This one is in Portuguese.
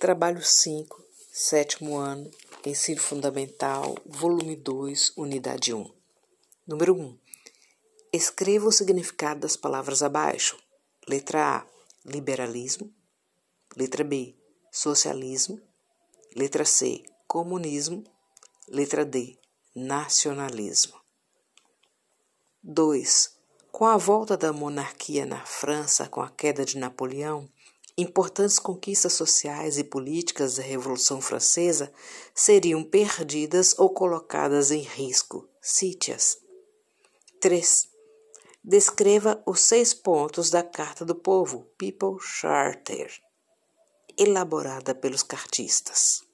Trabalho 5, sétimo ano, Ensino Fundamental, volume 2, unidade 1. Número 1. Escreva o significado das palavras abaixo. Letra A: liberalismo. Letra B: socialismo. Letra C: comunismo. Letra D: nacionalismo. 2. Com a volta da monarquia na França com a queda de Napoleão, importantes conquistas sociais e políticas da Revolução Francesa seriam perdidas ou colocadas em risco. Cite-as. 3. Descreva os seis pontos da Carta do Povo, People Charter, elaborada pelos cartistas.